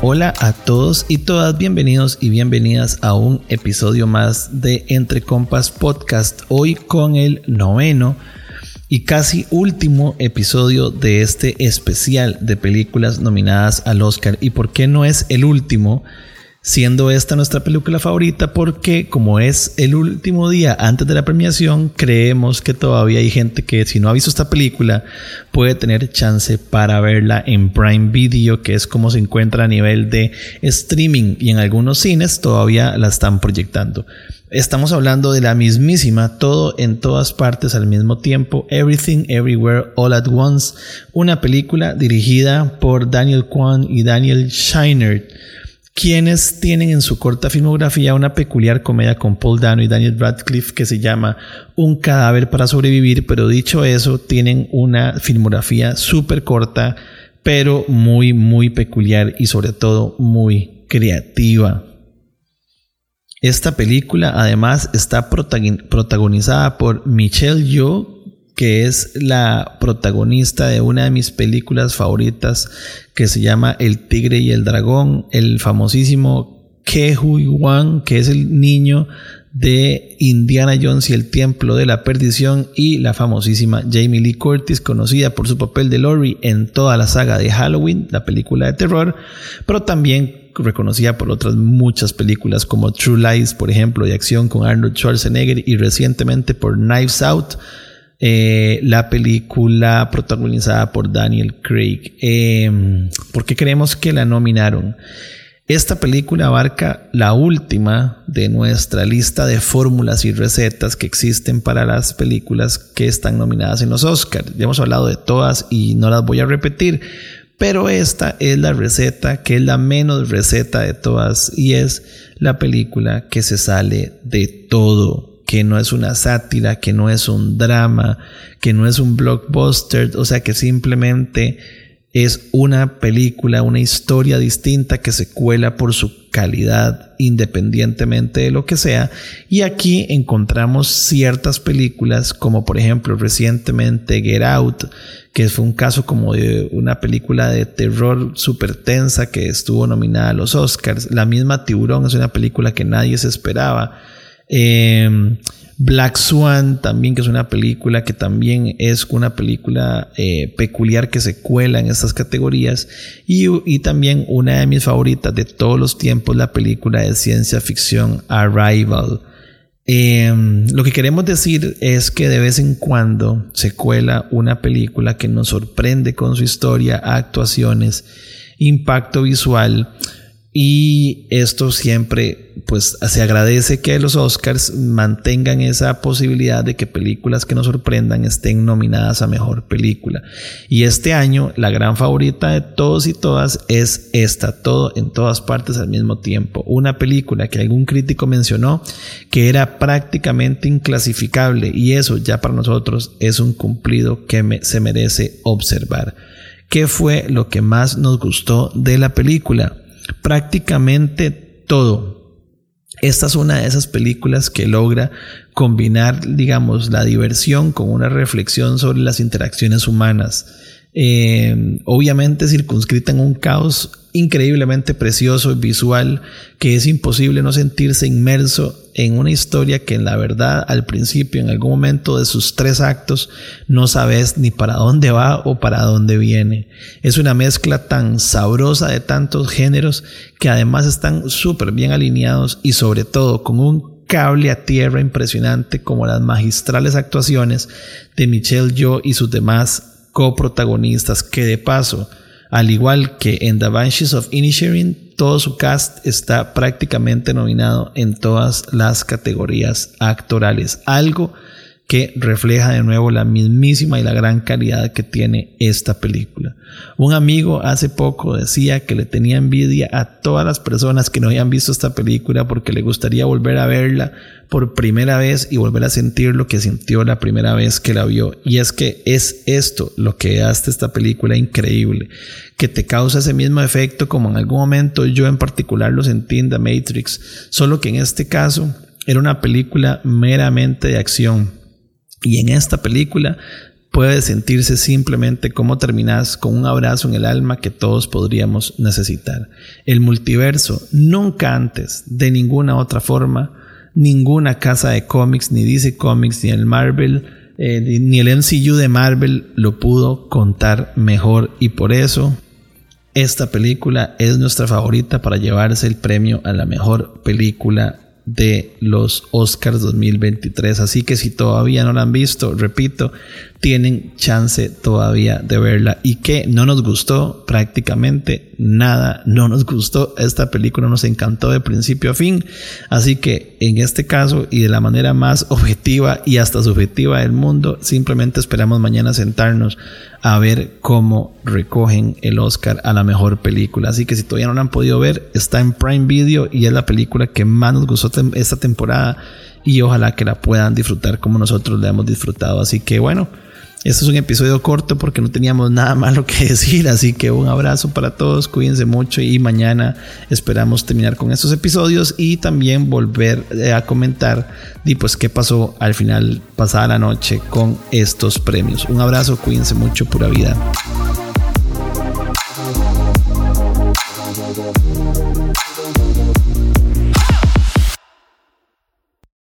Hola a todos y todas, bienvenidos y bienvenidas a un episodio más de Entre Compas Podcast, hoy con el noveno y casi último episodio de este especial de películas nominadas al Oscar. ¿Y por qué no es el último? Siendo esta nuestra película favorita porque como es el último día antes de la premiación, creemos que todavía hay gente que si no ha visto esta película puede tener chance para verla en Prime Video, que es como se encuentra a nivel de streaming y en algunos cines todavía la están proyectando. Estamos hablando de la mismísima Todo en todas partes al mismo tiempo, Everything Everywhere All at Once, una película dirigida por Daniel Kwan y Daniel Scheinert quienes tienen en su corta filmografía una peculiar comedia con Paul Dano y Daniel Radcliffe que se llama Un cadáver para sobrevivir, pero dicho eso, tienen una filmografía súper corta, pero muy, muy peculiar y sobre todo muy creativa. Esta película además está protagonizada por Michelle Yeoh, que es la protagonista de una de mis películas favoritas que se llama El Tigre y el Dragón, el famosísimo Ke Hui Wan, que es el niño de Indiana Jones y el Templo de la Perdición y la famosísima Jamie Lee Curtis, conocida por su papel de Laurie en toda la saga de Halloween, la película de terror, pero también reconocida por otras muchas películas como True Lies, por ejemplo, de acción con Arnold Schwarzenegger y recientemente por Knives Out, eh, la película protagonizada por Daniel Craig. Eh, ¿Por qué creemos que la nominaron? Esta película abarca la última de nuestra lista de fórmulas y recetas que existen para las películas que están nominadas en los Oscars. Ya hemos hablado de todas y no las voy a repetir, pero esta es la receta que es la menos receta de todas y es la película que se sale de todo que no es una sátira, que no es un drama, que no es un blockbuster, o sea que simplemente es una película, una historia distinta que se cuela por su calidad independientemente de lo que sea. Y aquí encontramos ciertas películas como por ejemplo recientemente Get Out, que fue un caso como de una película de terror súper tensa que estuvo nominada a los Oscars. La misma Tiburón es una película que nadie se esperaba. Em, Black Swan también, que es una película que también es una película eh, peculiar que se cuela en estas categorías. Y, también una de mis favoritas de todos los tiempos, la película de ciencia ficción Arrival. Em, lo que queremos decir es que de vez en cuando se cuela una película que nos sorprende con su historia, actuaciones, impacto visual y esto siempre, pues se agradece que los Oscars mantengan esa posibilidad de que películas que nos sorprendan estén nominadas a mejor película. Y este año, la gran favorita de todos y todas es esta, todo en todas partes al mismo tiempo. Una película que algún crítico mencionó que era prácticamente inclasificable y eso ya para nosotros es un cumplido que se merece observar. ¿Qué fue lo que más nos gustó de la película? Prácticamente todo. Esta es una de esas películas que logra combinar, digamos, la diversión con una reflexión sobre las interacciones humanas. Eh, obviamente circunscrita en un caos increíblemente precioso y visual que es imposible no sentirse inmerso en una historia que en la verdad al principio, en algún momento de sus tres actos, no sabes ni para dónde va o para dónde viene. Es una mezcla tan sabrosa de tantos géneros que además están súper bien alineados y sobre todo con un cable a tierra impresionante como las magistrales actuaciones de Michelle Yeoh y sus demás coprotagonistas, que de paso, al igual que en The Banshees of Inisherin, todo su cast está prácticamente nominado en todas las categorías actorales, algo que refleja de nuevo la mismísima y la gran calidad que tiene esta película. Un amigo hace poco decía que le tenía envidia a todas las personas que no habían visto esta película porque le gustaría volver a verla por primera vez y volver a sentir lo que sintió la primera vez que la vio. Y es que es esto lo que hace esta película increíble, que te causa ese mismo efecto como en algún momento yo en particular lo sentí en The Matrix, solo que en este caso era una película meramente de acción Y en esta película puede sentirse simplemente como terminas con un abrazo en el alma que todos podríamos necesitar. El multiverso, nunca antes, de ninguna otra forma, ninguna casa de cómics, ni DC Comics, ni el Marvel, eh, ni el MCU de Marvel lo pudo contar mejor y por eso esta película es nuestra favorita para llevarse el premio a la mejor película de los Oscars 2023. Así que si todavía no la han visto, repito, tienen chance todavía de verla. Y que no nos gustó prácticamente nada, no nos gustó. Esta película nos encantó de principio a fin. Así que en este caso y de la manera más objetiva y hasta subjetiva del mundo, simplemente esperamos mañana sentarnos a ver cómo recogen el Oscar a la mejor película. Así que si todavía no la han podido ver, está en Prime Video y es la película que más nos gustó esta temporada y ojalá que la puedan disfrutar como nosotros la hemos disfrutado. Así que bueno. Este es un episodio corto porque no teníamos nada malo que decir, así que un abrazo para todos, cuídense mucho y mañana esperamos terminar con estos episodios y también volver eh, a comentar y pues qué pasó al final pasada la noche con estos premios. Un abrazo, cuídense mucho, pura vida.